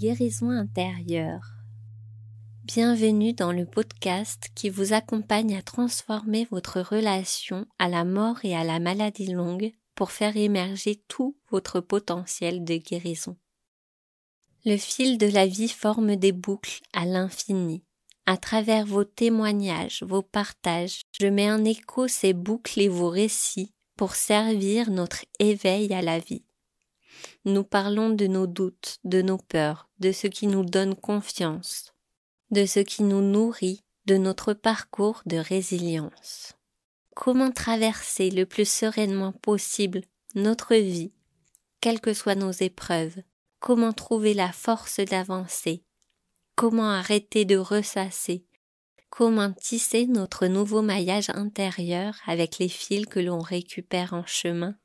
Guérison intérieure. Bienvenue dans le podcast qui vous accompagne à transformer votre relation à la mort et à la maladie longue pour faire émerger tout votre potentiel de guérison. Le fil de la vie forme des boucles à l'infini. À travers vos témoignages, vos partages, je mets en écho ces boucles et vos récits pour servir notre éveil à la vie. Nous parlons de nos doutes, de nos peurs, de ce qui nous donne confiance, de ce qui nous nourrit, de notre parcours de résilience. Comment traverser le plus sereinement possible notre vie, quelles que soient nos épreuves, comment trouver la force d'avancer, comment arrêter de ressasser, comment tisser notre nouveau maillage intérieur avec les fils que l'on récupère en chemin?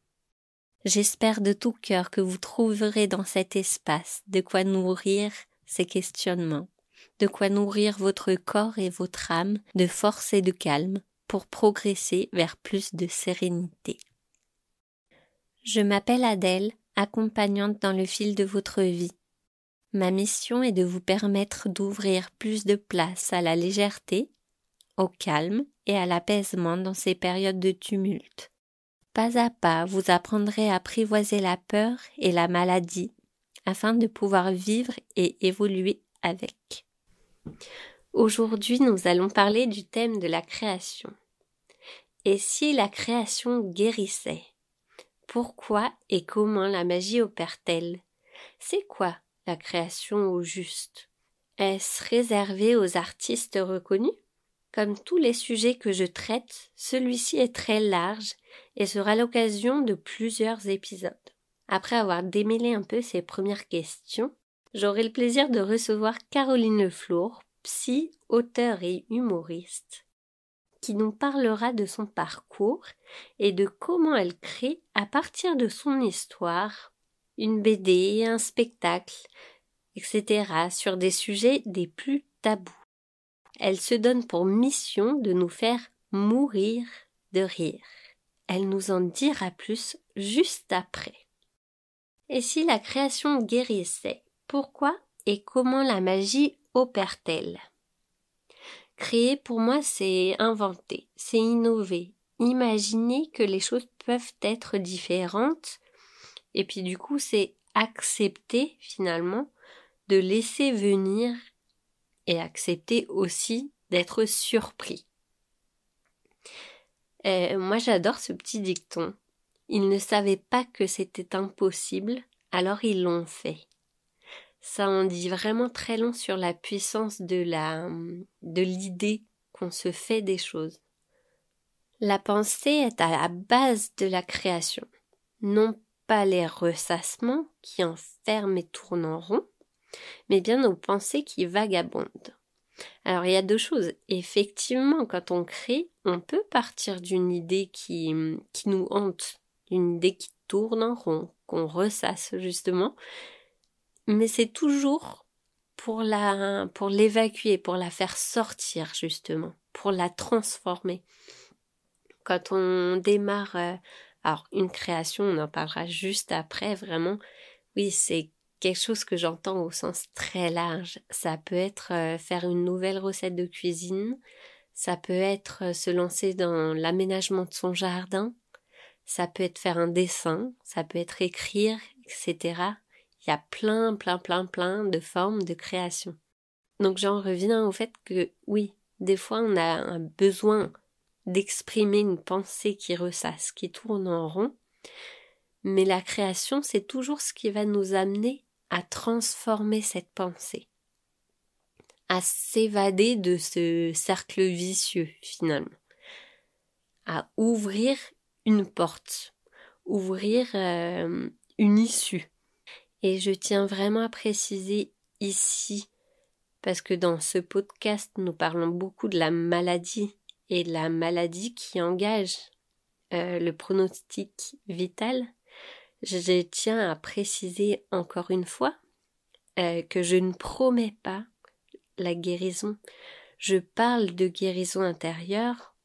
J'espère de tout cœur que vous trouverez dans cet espace de quoi nourrir ces questionnements, de quoi nourrir votre corps et votre âme de force et de calme pour progresser vers plus de sérénité. Je m'appelle Adèle, accompagnante dans le fil de votre vie. Ma mission est de vous permettre d'ouvrir plus de place à la légèreté, au calme et à l'apaisement dans ces périodes de tumulte pas à pas, vous apprendrez à apprivoiser la peur et la maladie afin de pouvoir vivre et évoluer avec. Aujourd'hui, nous allons parler du thème de la création. Et si la création guérissait Pourquoi et comment la magie opère-t-elle? C'est quoi la création au juste? Est-ce réservé aux artistes reconnus? Comme tous les sujets que je traite, celui-ci est très large et sera l'occasion de plusieurs épisodes. Après avoir démêlé un peu ces premières questions, j'aurai le plaisir de recevoir Caroline Leflour, psy, auteur et humoriste, qui nous parlera de son parcours et de comment elle crée, à partir de son histoire, une BD, un spectacle, etc., sur des sujets des plus tabous elle se donne pour mission de nous faire mourir de rire. Elle nous en dira plus juste après. Et si la création guérissait, pourquoi et comment la magie opère-t-elle? Créer pour moi c'est inventer, c'est innover, imaginer que les choses peuvent être différentes et puis du coup c'est accepter finalement de laisser venir et accepter aussi d'être surpris. Euh, moi j'adore ce petit dicton. Ils ne savaient pas que c'était impossible, alors ils l'ont fait. Ça en dit vraiment très long sur la puissance de la de l'idée qu'on se fait des choses. La pensée est à la base de la création, non pas les ressassements qui enferment et tournent en rond, mais bien nos pensées qui vagabondent. Alors il y a deux choses. Effectivement, quand on crée, on peut partir d'une idée qui, qui nous hante, d'une idée qui tourne en rond, qu'on ressasse justement, mais c'est toujours pour la pour l'évacuer, pour la faire sortir justement, pour la transformer. Quand on démarre euh, alors une création, on en parlera juste après vraiment. Oui, c'est quelque chose que j'entends au sens très large. Ça peut être euh, faire une nouvelle recette de cuisine, ça peut être euh, se lancer dans l'aménagement de son jardin, ça peut être faire un dessin, ça peut être écrire, etc. Il y a plein, plein, plein, plein de formes de création. Donc j'en reviens au fait que oui, des fois on a un besoin d'exprimer une pensée qui ressasse, qui tourne en rond, mais la création, c'est toujours ce qui va nous amener à transformer cette pensée, à s'évader de ce cercle vicieux finalement, à ouvrir une porte, ouvrir euh, une issue. Et je tiens vraiment à préciser ici, parce que dans ce podcast, nous parlons beaucoup de la maladie et de la maladie qui engage euh, le pronostic vital, je tiens à préciser encore une fois euh, que je ne promets pas la guérison. Je parle de guérison intérieure.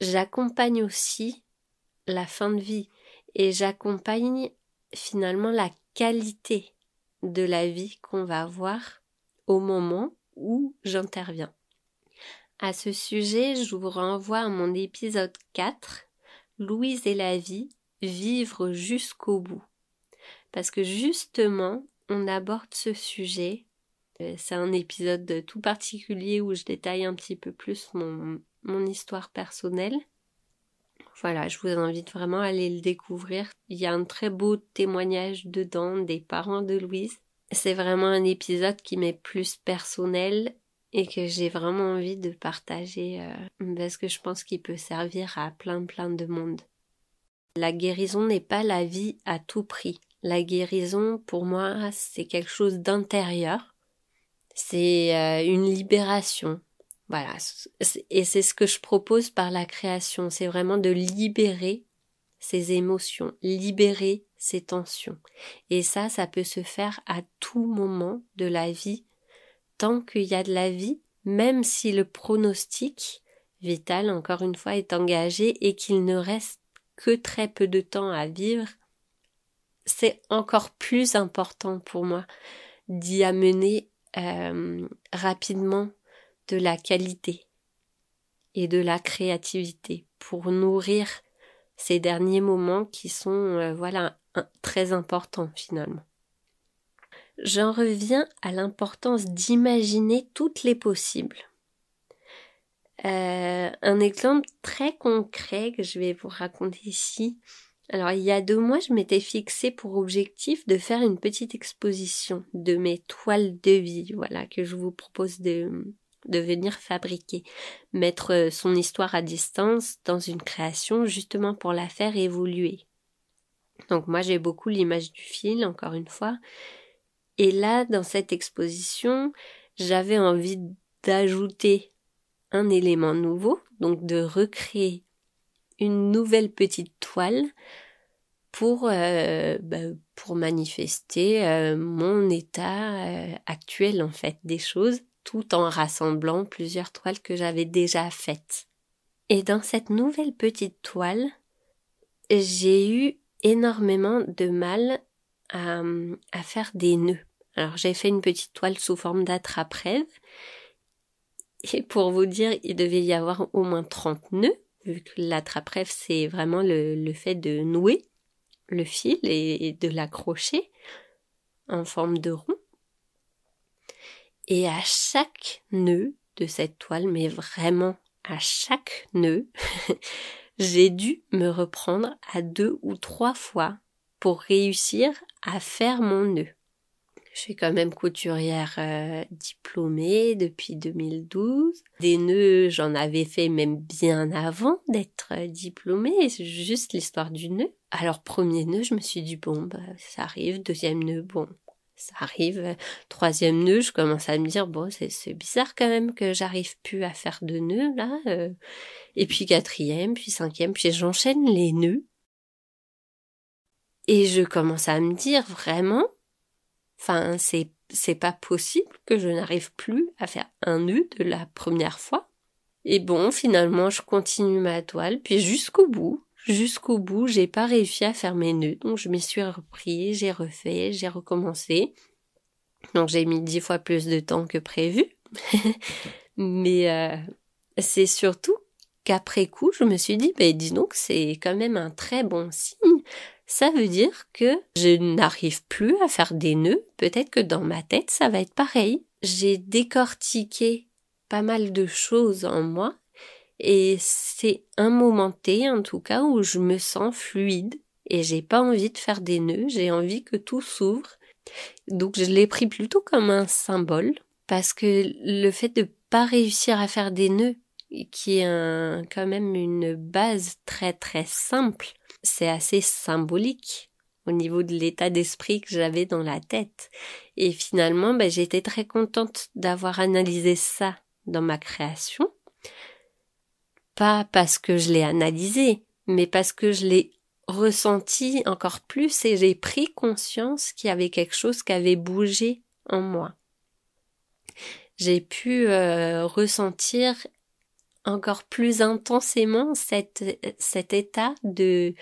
J'accompagne aussi la fin de vie et j'accompagne finalement la qualité de la vie qu'on va voir au moment où j'interviens. À ce sujet, je vous renvoie à mon épisode 4, Louise et la vie, vivre jusqu'au bout. Parce que justement, on aborde ce sujet. Euh, c'est un épisode tout particulier où je détaille un petit peu plus mon, mon histoire personnelle. Voilà, je vous invite vraiment à aller le découvrir. Il y a un très beau témoignage dedans des parents de Louise. C'est vraiment un épisode qui m'est plus personnel et que j'ai vraiment envie de partager euh, parce que je pense qu'il peut servir à plein plein de monde. La guérison n'est pas la vie à tout prix. La guérison, pour moi, c'est quelque chose d'intérieur. C'est euh, une libération. Voilà. Et c'est ce que je propose par la création. C'est vraiment de libérer ses émotions, libérer ses tensions. Et ça, ça peut se faire à tout moment de la vie tant qu'il y a de la vie, même si le pronostic vital, encore une fois, est engagé et qu'il ne reste que très peu de temps à vivre, c'est encore plus important pour moi d'y amener euh, rapidement de la qualité et de la créativité pour nourrir ces derniers moments qui sont euh, voilà très importants finalement j'en reviens à l'importance d'imaginer toutes les possibles. Euh, un exemple très concret que je vais vous raconter ici. Alors il y a deux mois, je m'étais fixé pour objectif de faire une petite exposition de mes toiles de vie, voilà, que je vous propose de, de venir fabriquer, mettre son histoire à distance dans une création justement pour la faire évoluer. Donc moi j'ai beaucoup l'image du fil, encore une fois, et là, dans cette exposition, j'avais envie d'ajouter un élément nouveau, donc de recréer une nouvelle petite toile pour, euh, bah, pour manifester euh, mon état euh, actuel en fait des choses, tout en rassemblant plusieurs toiles que j'avais déjà faites. Et dans cette nouvelle petite toile, j'ai eu énormément de mal à, à faire des nœuds. Alors j'ai fait une petite toile sous forme d'attrape-rêve. Et pour vous dire, il devait y avoir au moins 30 nœuds, vu que l'attrape-rêve c'est vraiment le, fait de nouer le fil et, de l'accrocher en forme de rond. Et à chaque nœud de cette toile, mais vraiment à chaque nœud, j'ai dû me reprendre à deux ou trois fois pour réussir à faire mon nœud. Je suis quand même couturière euh, diplômée depuis 2012. Des nœuds, j'en avais fait même bien avant d'être euh, diplômée. C'est juste l'histoire du nœud. Alors premier nœud, je me suis dit bon, bah, ça arrive. Deuxième nœud, bon, ça arrive. Troisième nœud, je commence à me dire bon, c'est bizarre quand même que j'arrive plus à faire de nœuds là. Euh. Et puis quatrième, puis cinquième, puis j'enchaîne les nœuds. Et je commence à me dire vraiment, Enfin, c'est, c'est pas possible que je n'arrive plus à faire un nœud de la première fois. Et bon, finalement, je continue ma toile, puis jusqu'au bout, jusqu'au bout, j'ai pas réussi à faire mes nœuds, donc je m'y suis repris, j'ai refait, j'ai recommencé. Donc j'ai mis dix fois plus de temps que prévu. Mais euh, c'est surtout qu'après coup, je me suis dit, ben dis donc, c'est quand même un très bon signe ça veut dire que je n'arrive plus à faire des nœuds. Peut-être que dans ma tête, ça va être pareil. J'ai décortiqué pas mal de choses en moi et c'est un moment T, en tout cas, où je me sens fluide et j'ai pas envie de faire des nœuds. J'ai envie que tout s'ouvre. Donc je l'ai pris plutôt comme un symbole parce que le fait de pas réussir à faire des nœuds, qui est quand même une base très très simple, c'est assez symbolique au niveau de l'état d'esprit que j'avais dans la tête. Et finalement, ben, j'étais très contente d'avoir analysé ça dans ma création. Pas parce que je l'ai analysé, mais parce que je l'ai ressenti encore plus et j'ai pris conscience qu'il y avait quelque chose qui avait bougé en moi. J'ai pu euh, ressentir encore plus intensément cet, cet état de,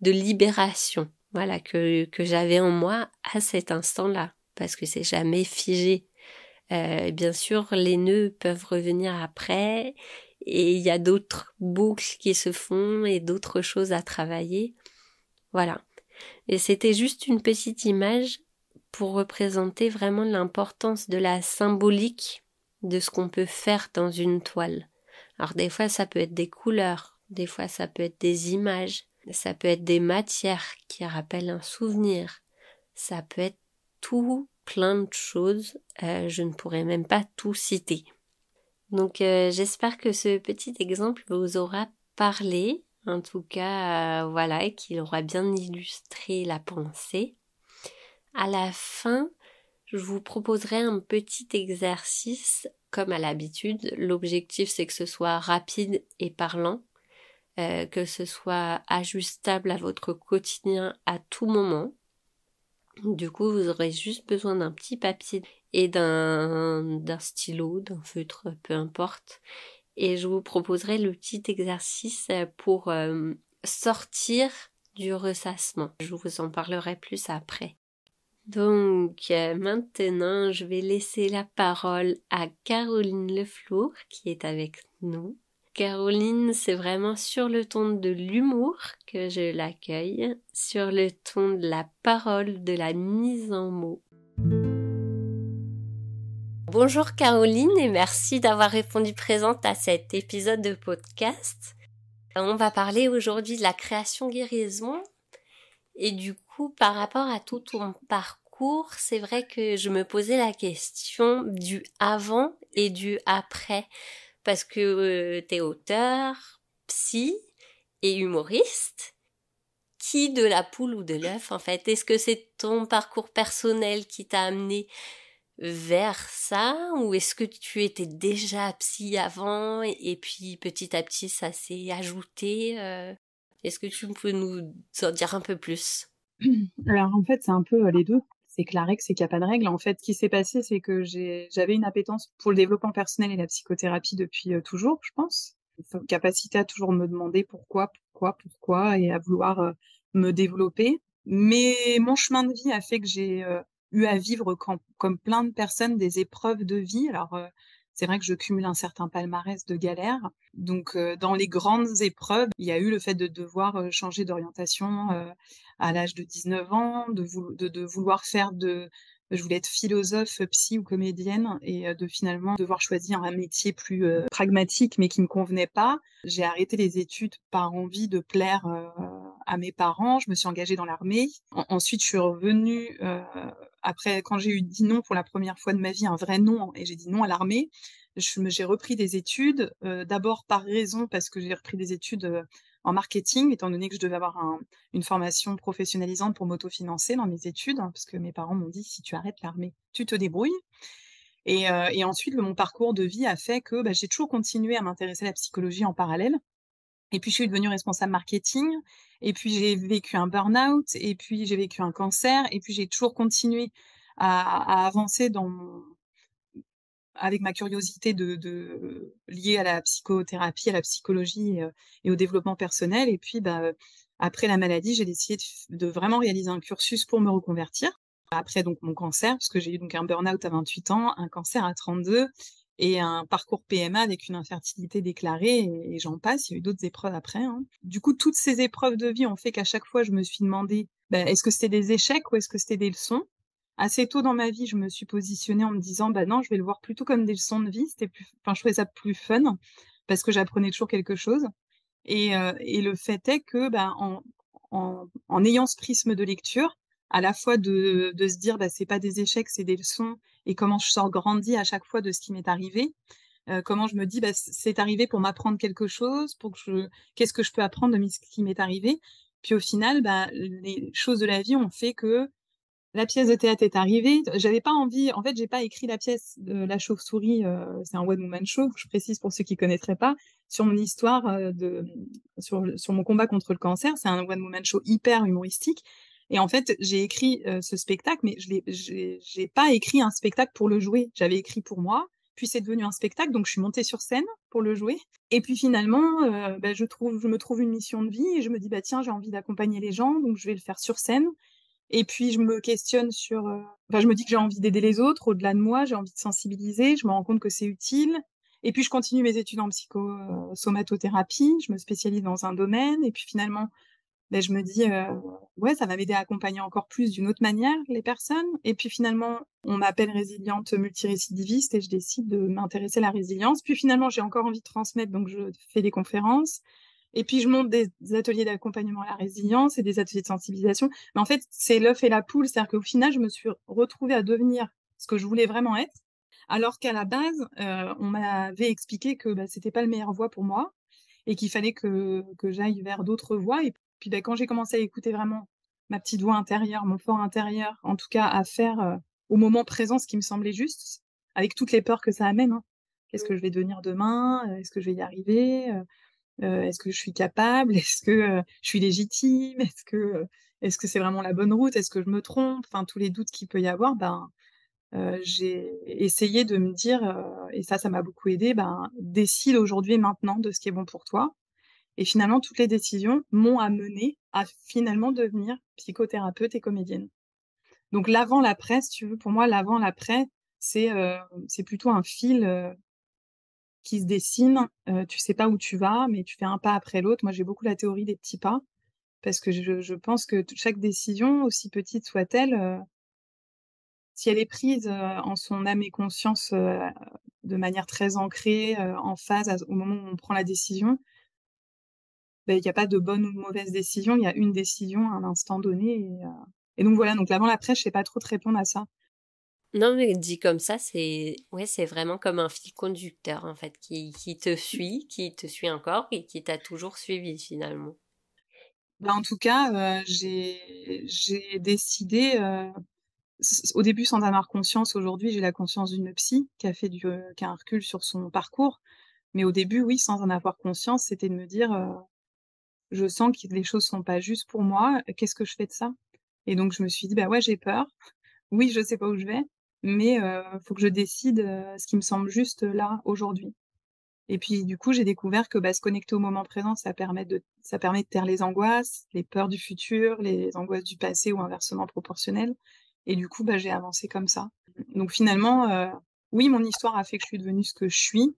de libération, voilà, que, que j'avais en moi à cet instant-là. parce que c'est jamais figé. Euh, bien sûr, les nœuds peuvent revenir après et il y a d'autres boucles qui se font et d'autres choses à travailler. Voilà. Et c'était juste une petite image pour représenter vraiment l'importance de la symbolique de ce qu'on peut faire dans une toile. Alors des fois ça peut être des couleurs, des fois ça peut être des images, ça peut être des matières qui rappellent un souvenir, ça peut être tout plein de choses, euh, je ne pourrais même pas tout citer. Donc euh, j'espère que ce petit exemple vous aura parlé, en tout cas euh, voilà, et qu'il aura bien illustré la pensée. À la fin, je vous proposerai un petit exercice comme à l'habitude. L'objectif c'est que ce soit rapide et parlant, que ce soit ajustable à votre quotidien à tout moment. Du coup, vous aurez juste besoin d'un petit papier et d'un, d'un stylo, d'un feutre, peu importe. Et je vous proposerai le petit exercice pour euh, sortir du ressassement. Je vous en parlerai plus après. Donc euh, maintenant, je vais laisser la parole à Caroline Leflour qui est avec nous. Caroline, c'est vraiment sur le ton de l'humour que je l'accueille, sur le ton de la parole, de la mise en mots. Bonjour Caroline et merci d'avoir répondu présente à cet épisode de podcast. On va parler aujourd'hui de la création guérison et du coup par rapport à tout ton parcours, c'est vrai que je me posais la question du avant et du après parce que euh, t'es auteur, psy et humoriste. Qui de la poule ou de l'œuf en fait? Est-ce que c'est ton parcours personnel qui t'a amené vers ça? Ou est-ce que tu étais déjà psy avant et, puis petit à petit ça s'est ajouté euh? Est-ce que tu peux nous en dire un peu plus? Alors en fait c'est un peu euh, les deux c'est que la règle, c'est qu'il n'y a pas de règle. En fait, ce qui s'est passé, c'est que j'avais une appétence pour le développement personnel et la psychothérapie depuis euh, toujours, je pense. Une capacité à toujours me demander pourquoi, pourquoi, pourquoi, et à vouloir euh, me développer. Mais mon chemin de vie a fait que j'ai eu à vivre comme plein de personnes des épreuves de vie. Alors, c'est vrai que je cumule un certain palmarès de galères. Donc, dans les grandes épreuves, il y a eu le fait de devoir changer d'orientation à l'âge de 19 ans, de, de, vouloir faire de... Je voulais être philosophe, psy ou comédienne et de finalement devoir choisir un métier plus pragmatique mais qui me convenait pas. J'ai arrêté les études par envie de plaire à mes parents. Je me suis engagée dans l'armée. ensuite, je suis revenue après quand j'ai eu dit non pour la première fois de ma vie, un vrai non, et j'ai dit non à l'armée. J'ai repris des études, d'abord par raison parce que j'ai repris des études en marketing, étant donné que je devais avoir une formation professionnalisante pour m'autofinancer dans mes études, hein, parce que mes parents m'ont dit si tu arrêtes l'armée, tu te débrouilles. Et, euh, ensuite, mon parcours de vie a fait que bah, j'ai toujours continué à m'intéresser à la psychologie en parallèle. Et puis, je suis devenue responsable marketing. Et puis, j'ai vécu un burn-out. Et puis, j'ai vécu un cancer. Et puis, j'ai toujours continué à, avancer avec ma curiosité liée à la psychothérapie, à la psychologie euh, et, au développement personnel. Et puis, bah, après la maladie, j'ai décidé de, vraiment réaliser un cursus pour me reconvertir. Après donc mon cancer, parce que j'ai eu donc un burn-out à 28 ans, un cancer à 32 et un parcours PMA avec une infertilité déclarée et, j'en passe. Il y a eu d'autres épreuves après. Hein. Du coup, toutes ces épreuves de vie ont fait qu'à chaque fois, je me suis demandé, bah, est-ce que c'était des échecs ou est-ce que c'était des leçons? Assez tôt dans ma vie, je me suis positionnée en me disant, bah non, je vais le voir plutôt comme des leçons de vie. C'était plus, enfin, je trouvais ça plus fun parce que j'apprenais toujours quelque chose. Et, euh, et, le fait est que, bah, en, en, en, ayant ce prisme de lecture, à la fois de, se dire, bah, c'est pas des échecs, c'est des leçons, et comment je sors grandi à chaque fois de ce qui m'est arrivé. Euh, comment je me dis, bah, c'est arrivé pour m'apprendre quelque chose, pour que qu'est-ce que je peux apprendre de ce qui m'est arrivé. Puis au final, bah, les choses de la vie ont fait que la pièce de théâtre est arrivée. J'avais pas envie, en fait, j'ai pas écrit la pièce de La Chauve-souris, euh, c'est un one woman show, je précise pour ceux qui connaîtraient pas, sur mon histoire euh, de, sur mon combat contre le cancer. C'est un one woman show hyper humoristique. Et en fait, j'ai écrit euh, ce spectacle, mais je j'ai pas écrit un spectacle pour le jouer. J'avais écrit pour moi, puis c'est devenu un spectacle, donc je suis montée sur scène pour le jouer. Et puis finalement, bah, je trouve, je me trouve une mission de vie et je me dis bah tiens, j'ai envie d'accompagner les gens, donc je vais le faire sur scène. Et puis je me questionne sur, heu enfin je me dis que j'ai envie d'aider les autres au-delà de moi, j'ai envie de sensibiliser, je me rends compte que c'est utile et puis je continue mes études en psycho, heu, somatothérapie, je me spécialise dans un domaine et puis finalement, beh, je me dis, «Ouais, ça va m'aider à accompagner encore plus d'une autre manière les personnes» et puis finalement, on m'appelle résiliente multirécidiviste et je décide de m'intéresser à la résilience. Puis finalement, j'ai encore envie de transmettre, donc je fais des conférences. Et puis je monte des ateliers d'accompagnement à la résilience et des ateliers de sensibilisation. Mais en fait, c'est l'œuf et la poule, c'est-à-dire qu'au final, je me suis retrouvée à devenir ce que je voulais vraiment être, alors qu'à la base, on m'avait expliqué que, bah, c'était pas le meilleure voie pour moi et qu'il fallait que que j'aille vers d'autres voies puis, bah, quand j'ai commencé à écouter vraiment ma petite voix intérieure, mon fort intérieur, en tout cas à faire, heu, au moment présent ce qui me semblait juste, avec toutes les peurs que ça amène, hein. Qu'est-ce que je vais devenir demain? Heu, est-ce que je vais y arriver? Heu, est-ce que je suis capable? Est-ce que, je suis légitime? Est-ce que, heu, est-ce que c'est vraiment la bonne route? Est-ce que je me trompe? Enfin, tous les doutes qu'il peut y avoir, ben, j'ai essayé de me dire, et ça, ça m'a beaucoup aidée, ben: «Décide aujourd'hui et maintenant de ce qui est bon pour toi» et finalement, toutes les décisions m'ont amenée à finalement devenir psychothérapeute et comédienne. Donc l'avant, l'après, si tu veux, pour moi, l'avant, l'après, c'est, c'est plutôt un fil, heu qui se dessine, heu, tu sais pas où tu vas, mais tu fais un pas après l'autre. Moi, j'ai beaucoup la théorie des petits pas parce que je je pense que chaque décision, aussi petite soit-elle, heu si elle est prise, en son âme et conscience, de manière très ancrée, en phase au moment où on prend la décision beh, il y a pas de bonne ou de mauvaise décision, il y a une décision à un instant donné et heu et donc voilà, donc l'avant, l'après, je sais pas trop te répondre à ça. Non, mais dit comme ça, c'est ouais, c'est vraiment comme un fil conducteur, en fait, qui qui te suit, qui te suit encore et qui t'a toujours suivi, finalement. Bah, en tout cas, heu, j'ai décidé, s au début sans en avoir conscience, aujourd'hui, j'ai la conscience d'une psy qui a fait du heu, qui a un recul sur son parcours. Mais au début, oui, sans en avoir conscience, c'était de me dire, «Je sens que les choses sont pas justes pour moi, qu'est-ce que je fais de ça?» et donc je me suis dit: «Bah, ouais, j'ai peur. Oui, je sais pas où je vais, mais heu, faut que je décide, ce qui me semble juste, là, aujourd'hui» et puis, du coup, j'ai découvert que, bah, se connecter au moment présent, ça permet de ça permet de taire les angoisses, les peurs du futur, les angoisses du passé ou inversement proportionnelles et du coup, bah, j'ai avancé comme ça. Donc finalement, oui, mon histoire a fait que je suis devenue ce que je suis.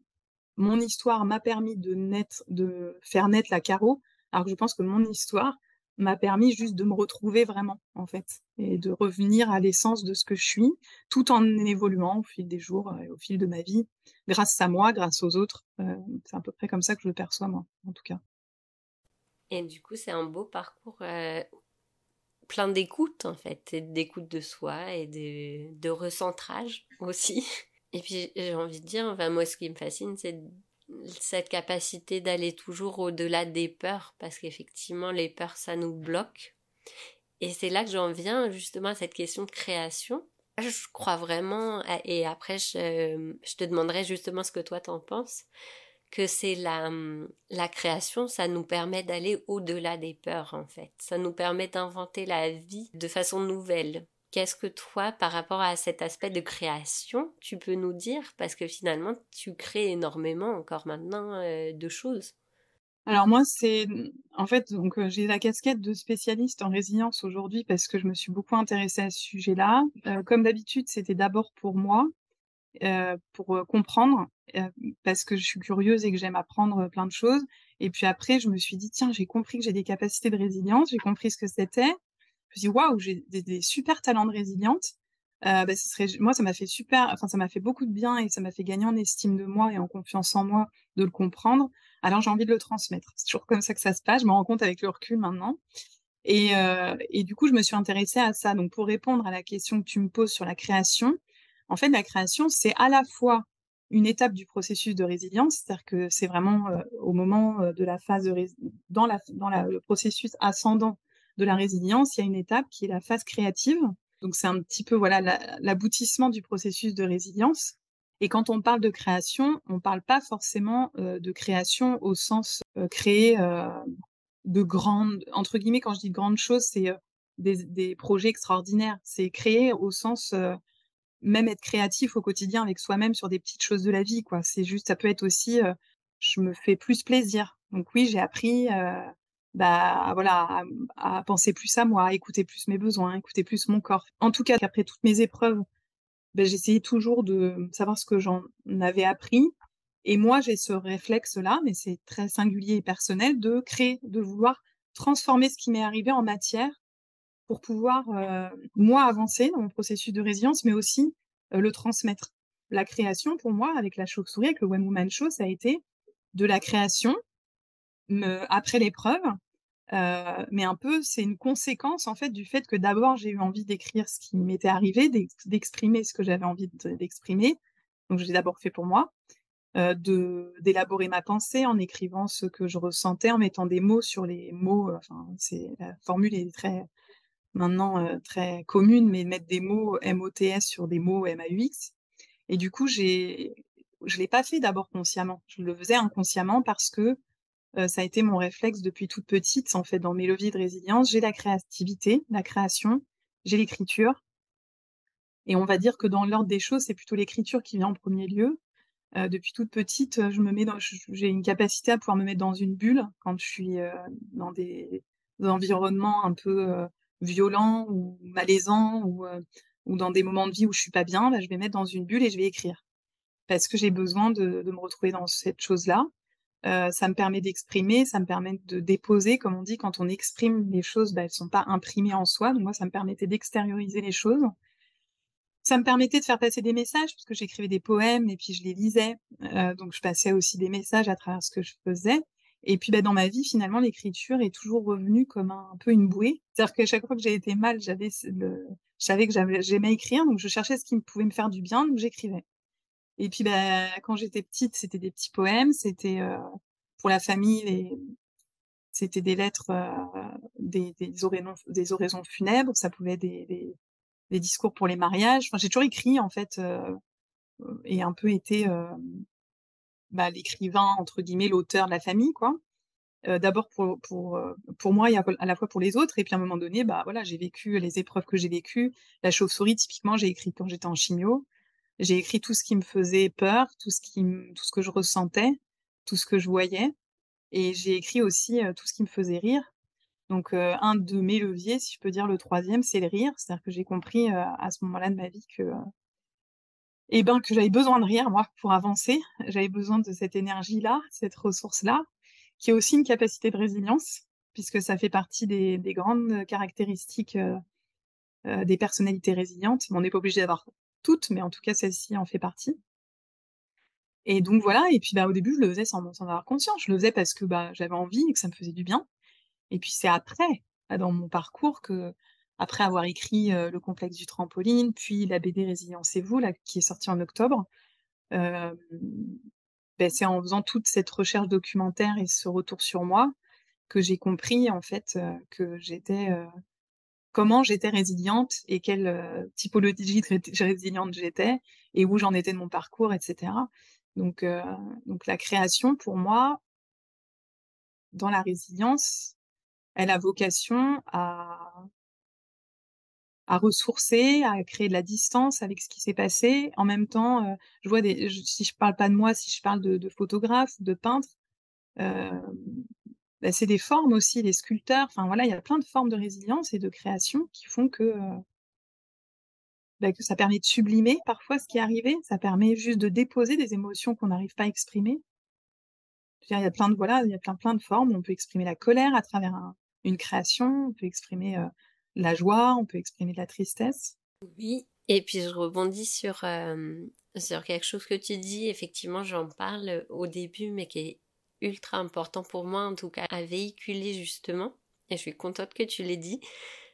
Mon histoire m'a permis de faire naître la Caro, alors que je pense que mon histoire m'a permis juste de me retrouver vraiment, en fait et de revenir à l'essence de ce que je suis, tout en évoluant au fil des jours, heu et au fil de ma vie, grâce à moi, grâce aux autres, heu, c'est à peu près comme ça que je le perçois, moi, en tout cas. Et du coup, c'est un beau parcours, heu, plein d'écoute, en fait et d'écoute de soi et de de recentrage aussi et puis, j'ai envie de dire, enfin, moi, ce qui me fascine, c'est cette capacité d'aller toujours au-delà des peurs parce qu'effectivement, les peurs, ça nous bloque et c'est là que j'en viens, justement, à cette question de création. Je crois vraiment et après je je te demanderai justement ce que toi, tu en penses, que c'est la, la création, ça nous permet d'aller au-delà des peurs, en fait. Ça nous permet d'inventer la vie de façon nouvelle. Qu'est-ce que toi, par rapport à cet aspect de création, tu peux nous dire? Parce que finalement, tu crées énormément encore maintenant, heu, de choses. Alors moi, c'est, en fait, donc heu, j'ai la casquette de spécialiste en résilience aujourd'hui parce que je me suis beaucoup intéressée à ce sujet-là. Heu, comme d'habitude, c'était d'abord pour moi, pour, comprendre, parce que je suis curieuse et que j'aime apprendre, plein de choses et puis après, je me suis dit: «Tiens, j'ai compris que j'ai des capacités de résilience, j'ai compris ce que c'était». Je me dit: «Waouh, j'ai des super talents de résiliente». Heu, bah, moi, ça m'a fait super enfin, ça m'a fait beaucoup de bien et ça m'a fait gagner en estime de moi et en confiance en moi de le comprendre. Alors j'ai envie de le transmettre. C'est toujours comme ça que ça se passe, je me rends compte avec le recul maintenant et heu et du coup, je me suis intéressée à ça. Donc pour répondre à la question que tu me poses sur la création, en fait, la création, c'est à la fois une étape du processus de résilience, c'est-à-dire que c'est vraiment, heu, au moment, de la phase de dans le processus ascendant de la résilience, il y a une étape qui est la phase créative. Donc c'est un petit peu, voilà, l'a l'aboutissement du processus de résilience et quand on parle de création, on parle pas forcément, heu, de création au sens, heu, créer, heu, de grandes entre guillemets, quand je dis «de grandes choses», c'est, des projets extraordinaires. C'est créer au sens, même être créatif au quotidien avec soi-même sur des petites choses de la vie, quoi. C'est juste ça peut être aussi, je me fais plus plaisir. Donc oui, j'ai appris, bah voilà, à, penser plus à moi, à écouter plus mes besoins, écouter plus mon corps. En tout cas, après toutes mes épreuves, ben, j'essayais toujours de savoir ce que j'en avais appris. Et moi, j'ai ce réflexe-là, mais c'est très singulier et personnel, de créer, de vouloir transformer ce qui m'est arrivé en matière pour pouvoir, euh, moi, avancer dans mon processus de résilience, mais aussi euh, le transmettre. La création, pour moi, avec la chauve-souris, avec le One Woman Show, ça a été de la création après l'épreuve, euh, mais un peu, c'est une conséquence en fait du fait que d'abord j'ai eu envie d'écrire ce qui m'était arrivé, d'exprimer ce que j'avais envie d'exprimer. Donc je l'ai d'abord fait pour moi, euh, de d'élaborer ma pensée en écrivant ce que je ressentais, en mettant des mots sur les mots. Enfin, c'est la formule est très maintenant euh, très commune, mais mettre des mots MOTS sur des mots MAUX. Et du coup, j'ai je l'ai pas fait d'abord consciemment. Je le faisais inconsciemment parce que ça a été mon réflexe depuis toute petite. En fait, dans mes leviers de résilience, j'ai la créativité, la création, j'ai l'écriture. Et on va dire que dans l'ordre des choses, c'est plutôt l'écriture qui vient en premier lieu. depuis toute petite, je me mets j'ai une capacité à pouvoir me mettre dans une bulle quand je suis dans des, environnements un peu violents ou malaisants ou, dans des moments de vie où je suis pas bien. Bah, je vais mettre dans une bulle et je vais écrire parce que j'ai besoin de me retrouver dans cette chose-là. Euh, ça me permet d'exprimer, ça me permet de déposer, comme on dit, quand on exprime les choses, bah, elles sont pas imprimées en soi. Donc moi, ça me permettait d'extérioriser les choses. Ça me permettait de faire passer des messages, parce que j'écrivais des poèmes et puis je les lisais. Euh, donc je passais aussi des messages à travers ce que je faisais. Et puis bah, dans ma vie, finalement, l'écriture est toujours revenue comme un, peu une bouée. C'est-à-dire qu'à chaque fois que j'ai été mal, j'avais le... je savais que j'aimais écrire, donc je cherchais ce qui pouvait me faire du bien, donc j'écrivais. Et puis, bah, quand j'étais petite, c'était des petits poèmes, c'était euh, pour la famille, les... c'était des lettres, euh, des, des, oraisons, des oraisons funèbres, ça pouvait être des, des, des discours pour les mariages. Enfin, j'ai toujours écrit, en fait, euh, et un peu été bah, l'écrivain, entre guillemets, l'auteur de la famille, quoi. D'abord pour, pour, pour moi et à la fois pour les autres. Et puis à un moment donné, bah voilà, j'ai vécu les épreuves que j'ai vécues. La chauve-souris, typiquement, j'ai écrit quand j'étais en chimio. J'ai écrit tout ce qui me faisait peur, tout ce que je ressentais, tout ce que je voyais, et j'ai écrit aussi tout ce qui me faisait rire. Donc un de mes leviers, si je peux dire le troisième, c'est le rire. C'est-à-dire que j'ai compris à ce moment-là de ma vie que, eh ben, que j'avais besoin de rire moi pour avancer. J'avais besoin de cette énergie-là, cette ressource-là, qui est aussi une capacité de résilience, puisque ça fait partie des grandes caractéristiques des personnalités résilientes. on n'est pas obligé d'avoir toutes, mais en tout cas celle-ci en fait partie. Et donc voilà, et puis bah, au début je le faisais sans, sans avoir conscience, je le faisais parce que bah, j'avais envie et que ça me faisait du bien. Et puis c'est après, bah, dans mon parcours, que après avoir écrit le complexe du trampoline, puis la BD Résilience et vous, là, qui est sortie en octobre, euh, c'est en faisant toute cette recherche documentaire et ce retour sur moi que j'ai compris en fait que j'étais comment j'étais résiliente et quelle euh, typologie de résiliente j'étais et où j'en étais de mon parcours, etc. Donc, euh, donc la création, pour moi, dans la résilience, elle a vocation à, à ressourcer, à créer de la distance avec ce qui s'est passé. En même temps, euh, je vois des, si je parle pas de moi, si je parle de, de photographe, de peintre, bah, c'est des formes aussi, les sculpteurs. Enfin voilà, il y a plein de formes de résilience et de création qui font que, bah, que ça permet de sublimer parfois ce qui est arrivé. Ça permet juste de déposer des émotions qu'on n'arrive pas à exprimer. il y a plein de voilà, il y a plein plein de formes. On peut exprimer la colère à travers une création. On peut exprimer la joie. On peut exprimer la tristesse. Oui. Et puis je rebondis sur sur quelque chose que tu dis. Effectivement, j'en parle au début, mais qui est ultra important pour moi en tout cas à véhiculer justement, et je suis contente que tu l'aies dit,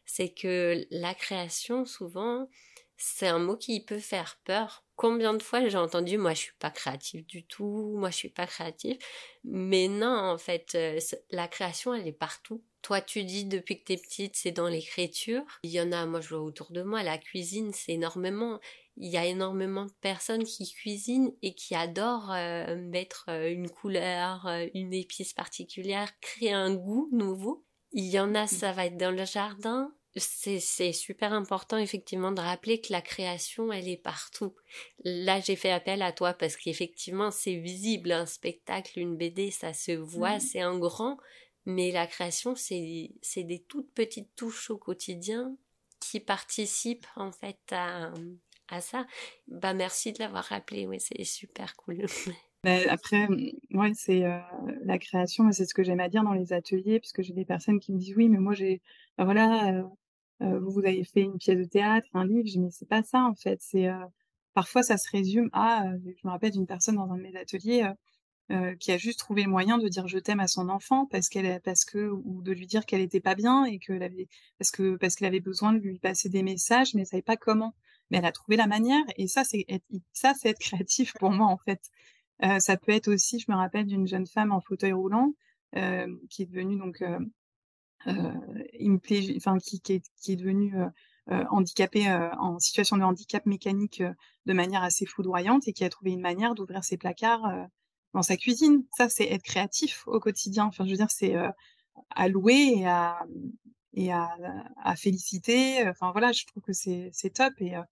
c'est que la création souvent c'est un mot qui peut faire peur. Combien de fois j'ai entendu moi je suis pas créative du tout, moi je suis pas créative, mais non en fait euh, la création elle est partout. Toi, tu dis depuis que t'es petite, c'est dans l'écriture. Il y en a, moi, je vois autour de moi, la cuisine, c'est énormément il y a énormément de personnes qui cuisinent et qui adorent euh, mettre euh, une couleur, euh, une épice particulière, créer un goût nouveau. Il y en a, ça va être dans le jardin. C'est, c'est super important effectivement de rappeler que la création, elle est partout. Là, j'ai fait appel à toi parce qu'effectivement, c'est visible, un spectacle, une BD, ça se voit, mmh. c'est un grand, Mais la création, c'est des toutes petites touches au quotidien qui participent en fait à, à ça. Bah merci de l'avoir rappelé, oui, c'est super cool. après, ouais, c'est euh, la création, c'est ce que j'aime à dire dans les ateliers, puisque j'ai des personnes qui me disent oui, mais moi j'ai, bah, voilà, euh, euh, vous avez fait une pièce de théâtre, un livre, je dis mais c'est pas ça en fait, c'est parfois ça se résume à, je me rappelle d'une personne dans un de mes ateliers euh, qui a juste trouvé le moyen de dire je t'aime à son enfant parce qu'elle parce que ou de lui dire qu'elle était pas bien et que avait parce que parce qu'elle avait besoin de lui passer des messages mais elle savait pas comment. Mais elle a trouvé la manière et ça c'est ça c'est être créatif pour moi en fait. Euh, ça peut être aussi je me rappelle d'une jeune femme en fauteuil roulant euh, qui est devenue donc enfin qui, qui est devenue handicapée en situation de handicap mécanique de manière assez foudroyante et qui a trouvé une manière d'ouvrir ses placards dans sa cuisine. Ça, c'est être créatif au quotidien. Enfin, je veux dire, c'est euh, à louer et à, et à, féliciter. Enfin, voilà, je trouve que c'est top. Et, euh,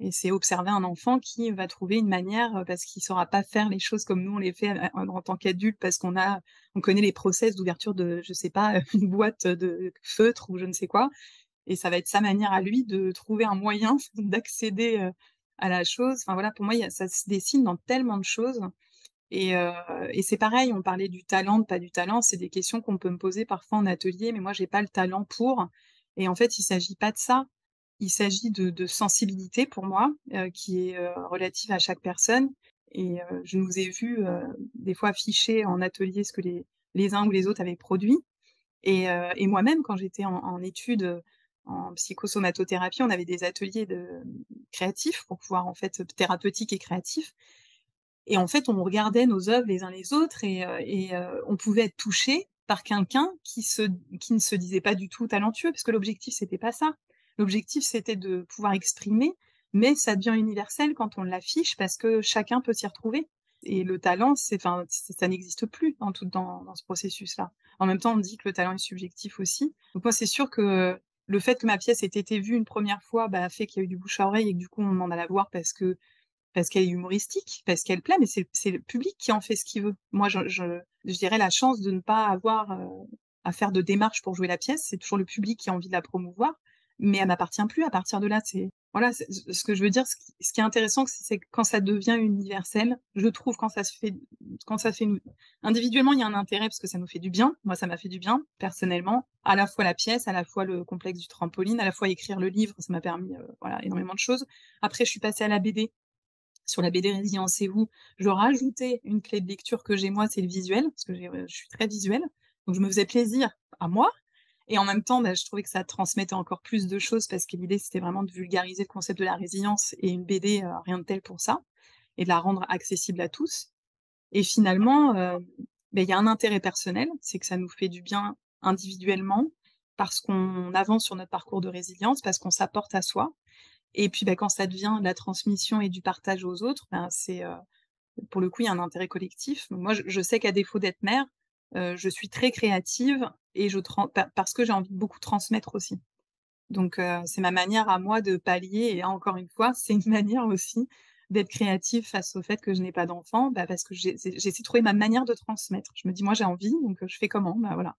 et c'est observer un enfant qui va trouver une manière, euh, parce qu'il saura pas faire les choses comme nous on les fait en, tant qu'adulte, parce qu'on a, on connaît les process d'ouverture de, je sais pas, une boîte de feutre ou je ne sais quoi. Et ça va être sa manière à lui de trouver un moyen d'accéder à la chose. Enfin voilà, pour moi, ça se dessine dans tellement de choses. Et, euh, et c'est pareil, on parlait du talent, pas du talent, c'est des questions qu'on peut me poser parfois en atelier, mais moi j'ai pas le talent pour. Et en fait, il s'agit pas de ça. Il s'agit de, sensibilité pour moi, euh, qui est euh, relative à chaque personne. Et je nous ai vu des fois afficher en atelier ce que les, les uns ou les autres avaient produit. Et, et moi-même, quand j'étais en, en études en psychosomatothérapie, on avait des ateliers de créatifs pour pouvoir en fait thérapeutiques et créatifs. Et en fait, on regardait nos œuvres les uns les autres et, euh, euh, on pouvait être touché par quelqu'un qui, ne se disait pas du tout talentueux, parce que l'objectif, c'était pas ça. L'objectif, c'était de pouvoir exprimer, mais ça devient universel quand on l'affiche parce que chacun peut s'y retrouver. Et le talent, ça n'existe plus dans tout dans ce processus-là. En même temps, on dit que le talent est subjectif aussi. Donc moi, c'est sûr que le fait que ma pièce ait été vue une première fois, bah, fait qu'il y a eu du bouche à oreille et que du coup, on demande à la voir parce que parce qu'elle est humoristique, parce qu'elle plaît, mais c'est le public qui en fait ce qu'il veut. Moi, je, dirais la chance de ne pas avoir euh, à faire de démarche pour jouer la pièce, c'est toujours le public qui a envie de la promouvoir, mais elle m'appartient plus. À partir de là, c'est voilà, ce que je veux dire. Ce qui, ce qui est intéressant, c'est quand ça devient universel. Je trouve quand ça se fait, quand ça fait individuellement, il y a un intérêt parce que ça nous fait du bien. Moi, ça m'a fait du bien personnellement. À la fois la pièce, à la fois le complexe du trampoline, à la fois écrire le livre, ça m'a permis euh, voilà énormément de choses. Après, je suis passée à la BD sur la BD Résilience-vous, je rajoutais une clé de lecture que j'ai moi, c'est le visuel, parce que je suis très visuelle. Donc je me faisais plaisir à moi. Et en même temps, bah, je trouvais que ça transmettait encore plus de choses parce que l'idée, c'était vraiment de vulgariser le concept de la résilience et une BD, euh, rien de tel pour ça, et de la rendre accessible à tous. Et finalement, euh, bah, il y a un intérêt personnel, c'est que ça nous fait du bien individuellement, parce qu'on avance sur notre parcours de résilience, parce qu'on s'apporte à soi, et puis, bah, quand ça devient de la transmission et du partage aux autres, ben, c'est euh, pour le coup, il y a un intérêt collectif. moi, je, sais qu'à défaut d'être mère, euh, je suis très créative et je parce que j'ai envie de beaucoup transmettre aussi. Donc, euh, c'est ma manière à moi de pallier. Et encore une fois, c'est une manière aussi d'être créative face au fait que je n'ai pas d'enfant, bah, parce que j'essaie de trouver ma manière de transmettre. Je me dis, moi, j'ai envie, donc je fais comment? Bah voilà.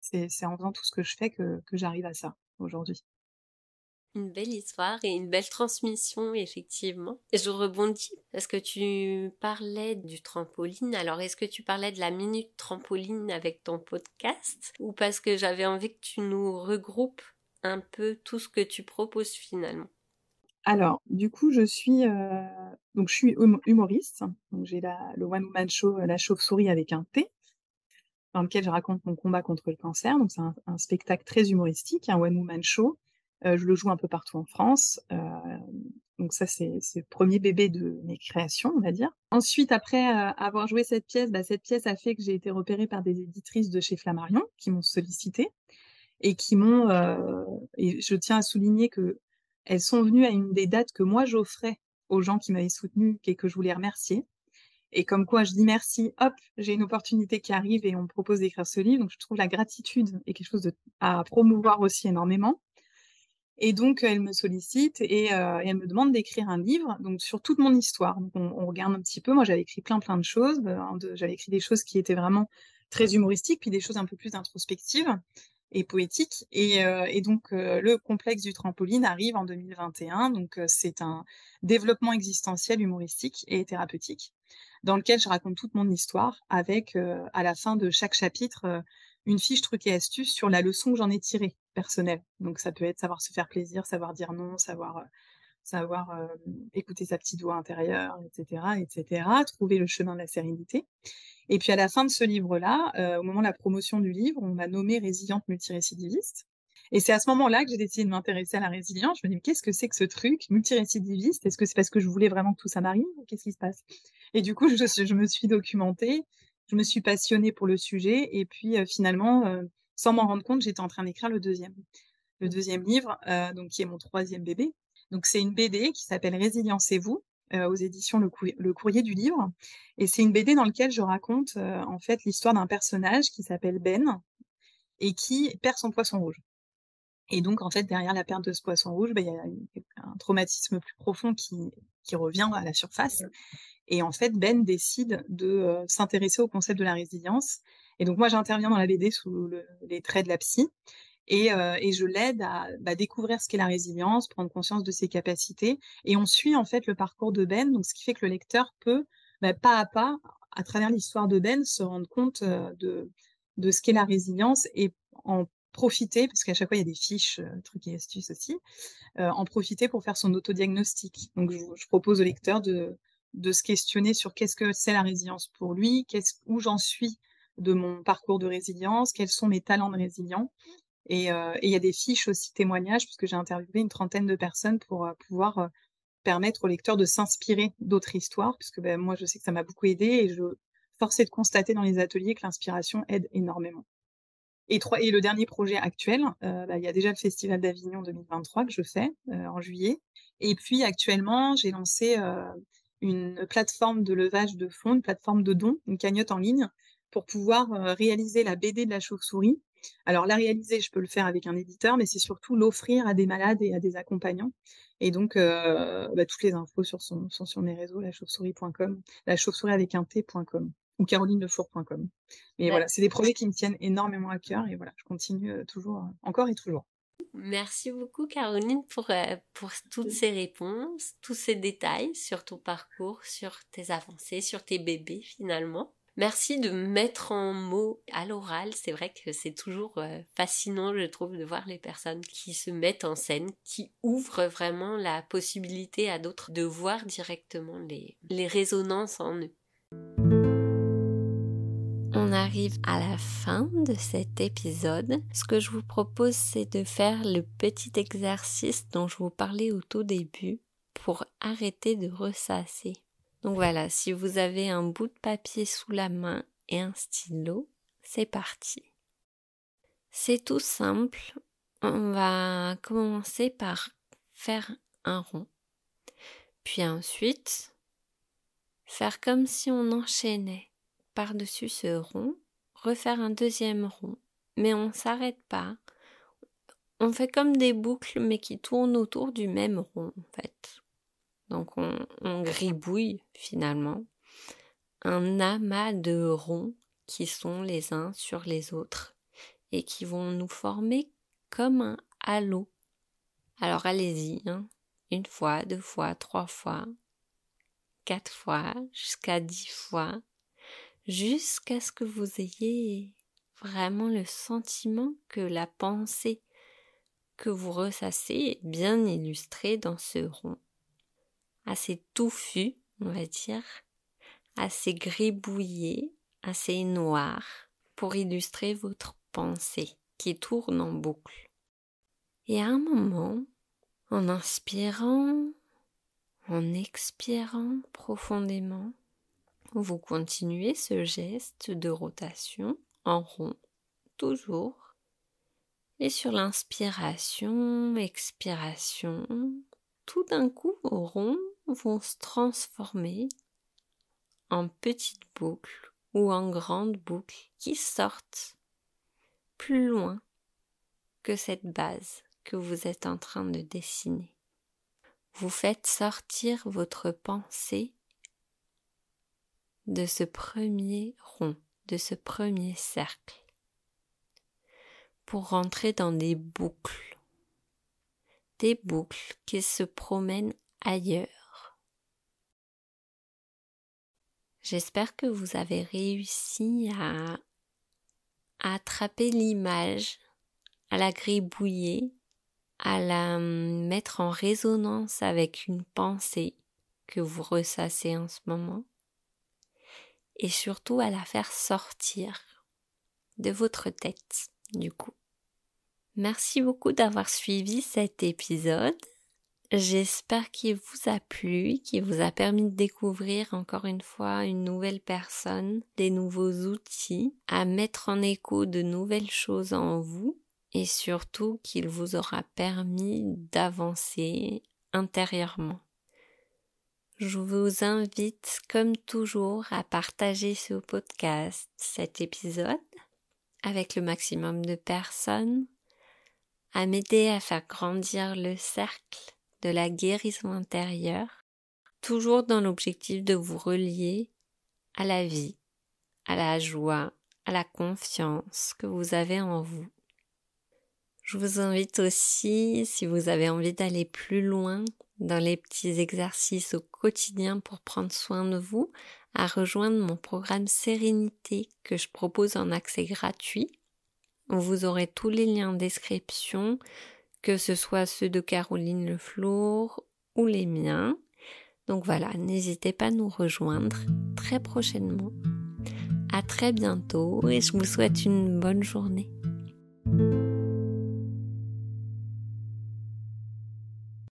C'est en faisant tout ce que je fais que j'arrive à ça aujourd'hui. Une belle histoire et une belle transmission, effectivement. Je rebondis parce que tu parlais du trampoline. Alors, est-ce que tu parlais de la minute trampoline avec ton podcast? Ou parce que j'avais envie que tu nous regroupes un peu tout ce que tu proposes finalement? Alors, du coup, je suis euh, donc je suis hum, humoriste. Donc j'ai le One Woman Show, La Chauve-souris avec un T, dans lequel je raconte mon combat contre le cancer. Donc c'est un, un, spectacle très humoristique, un One Woman Show euh, je le joue un peu partout en France. Euh, donc ça, c'est le premier bébé de mes créations, on va dire. Ensuite, après euh, avoir joué cette pièce, bah, cette pièce a fait que j'ai été repérée par des éditrices de chez Flammarion qui m'ont sollicité et qui m'ont, et je tiens à souligner que elles sont venues à une des dates que moi j'offrais aux gens qui m'avaient soutenu et que je voulais remercier. Et comme quoi je dis merci, hop, j'ai une opportunité qui arrive et on me propose d'écrire ce livre. Donc je trouve la gratitude est quelque chose à promouvoir aussi énormément. Et donc, elle me sollicite et, euh, et elle me demande d'écrire un livre donc sur toute mon histoire. Donc, on, regarde un petit peu. Moi, j'avais écrit plein, plein de choses. Ben, j'avais écrit des choses qui étaient vraiment très humoristiques, puis des choses un peu plus introspectives et poétiques. Et, et donc, le complexe du trampoline arrive en 2021. Donc, c'est un développement existentiel humoristique et thérapeutique dans lequel je raconte toute mon histoire avec, à la fin de chaque chapitre, une fiche truc et astuce sur la leçon que j'en ai tirée personnelle. Donc ça peut être savoir se faire plaisir, savoir dire non, savoir savoir écouter sa petite voix intérieure, etc., etc., trouver le chemin de la sérénité. Et puis à la fin de ce livre-là, au moment de la promotion du livre, on m'a nommée résiliente multirécidiviste. Et c'est à ce moment-là que j'ai décidé de m'intéresser à la résilience. Je me dis, qu'est-ce que c'est que ce truc multirécidiviste? Est-ce que c'est parce que je voulais vraiment que tout ça m'arrive Qu'est-ce qui se passe? Et du coup, je, me suis documentée, je me suis passionnée pour le sujet. Et puis finalement, sans m'en rendre compte, j'étais en train d'écrire le deuxième. Le deuxième livre, donc qui est mon troisième bébé, donc c'est une BD qui s'appelle Résilience et vous aux éditions le, courrier du livre et c'est une BD dans laquelle je raconte en fait l'histoire d'un personnage qui s'appelle Ben et qui perd son poisson rouge. Et donc en fait derrière la perte de ce poisson rouge, bah, il y a un traumatisme plus profond qui, qui revient à la surface. Et en fait, Ben décide de s'intéresser au concept de la résilience. Et donc moi, j'interviens dans la BD sous les traits de la psy. Et, et je l'aide à bah, découvrir ce qu'est la résilience, prendre conscience de ses capacités. Et on suit en fait le parcours de Ben, donc ce qui fait que le lecteur peut, bah, pas à pas, à travers l'histoire de Ben, se rendre compte de, de ce qu'est la résilience et en profiter, parce qu'à chaque fois il y a des fiches, trucs et astuces aussi, en profiter pour faire son autodiagnostic. Donc je propose au lecteur de, de se questionner sur qu'est-ce que c'est la résilience pour lui, où j'en suis de mon parcours de résilience, quels sont mes talents de résilience, et il y a des fiches aussi témoignages, puisque j'ai interviewé une trentaine de personnes pour pouvoir permettre au lecteur de s'inspirer d'autres histoires, puisque ben, moi, je sais que ça m'a beaucoup aidé et je forçais de constater dans les ateliers que l'inspiration aide énormément. Et, trois, et le dernier projet actuel, bah, il y a déjà le Festival d'Avignon 2023 que je fais en juillet. Et puis actuellement, j'ai lancé une plateforme de levage de fonds, une plateforme de dons, une cagnotte en ligne, pour pouvoir réaliser la BD de la chauve-souris alors la réaliser, je peux le faire avec un éditeur, mais c'est surtout l'offrir à des malades et à des accompagnants. Et donc, euh, bah, toutes les infos sur sont sur mes réseaux, la chauve-souris.com, la chauve-souris avec un T.com ou carolinelefour.com. Mais voilà, c'est des projets qui me tiennent énormément à cœur et voilà, je continue euh, toujours, euh, encore et toujours. Merci beaucoup Caroline pour, pour toutes ces réponses, tous ces détails sur ton parcours, sur tes avancées, sur tes bébés finalement. Merci de mettre en mots à l'oral. C'est vrai que c'est toujours euh, fascinant, je trouve, de voir les personnes qui se mettent en scène, qui ouvrent vraiment la possibilité à d'autres de voir directement les, les résonances en eux. On arrive à la fin de cet épisode. Ce que je vous propose, c'est de faire le petit exercice dont je vous parlais au tout début pour arrêter de ressasser. Donc voilà, si vous avez un bout de papier sous la main et un stylo, c'est parti. C'est tout simple. On va commencer par faire un rond. Puis ensuite, faire comme si on enchaînait par-dessus ce rond, refaire un deuxième rond. Mais on ne s'arrête pas. On fait comme des boucles mais qui tournent autour du même rond en fait. Donc on, gribouille finalement un amas de ronds qui sont les uns sur les autres et qui vont nous former comme un halo. Alors allez-y, hein. une fois, deux fois, trois fois, quatre fois, jusqu'à dix fois, jusqu'à ce que vous ayez vraiment le sentiment que la pensée que vous ressassez est bien illustrée dans ce rond assez touffu, on va dire, assez gribouillé, assez noir, pour illustrer votre pensée qui tourne en boucle. Et à un moment, en inspirant, en expirant profondément, vous continuez ce geste de rotation en rond, toujours. Et sur l'inspiration, expiration, tout d'un coup, au rond, vont se transformer en petites boucles ou en grandes boucles qui sortent plus loin que cette base que vous êtes en train de dessiner. Vous faites sortir votre pensée de ce premier rond, de ce premier cercle. Pour rentrer dans des boucles, des boucles qui se promènent ailleurs. J'espère que vous avez réussi à, attraper l'image, à la gribouiller, à la mettre en résonance avec une pensée que vous ressassez en ce moment et surtout à la faire sortir de votre tête du coup. Merci beaucoup d'avoir suivi cet épisode. J'espère qu'il vous a plu, qu'il vous a permis de découvrir encore une fois une nouvelle personne, des nouveaux outils, à mettre en écho de nouvelles choses en vous et surtout qu'il vous aura permis d'avancer intérieurement. Je vous invite comme toujours à partager ce podcast, cet épisode, avec le maximum de personnes, à m'aider à faire grandir le cercle de la guérison intérieure, toujours dans l'objectif de vous relier à la vie, à la joie, à la confiance que vous avez en vous. Je vous invite aussi, si vous avez envie d'aller plus loin dans les petits exercices au quotidien pour prendre soin de vous, à rejoindre mon programme Sérénité que je propose en accès gratuit. Vous aurez tous les liens en description, que ce soit ceux de Caroline Le Flour ou les miens. Donc voilà, n'hésitez pas à nous rejoindre très prochainement. À très bientôt et je vous souhaite une bonne journée.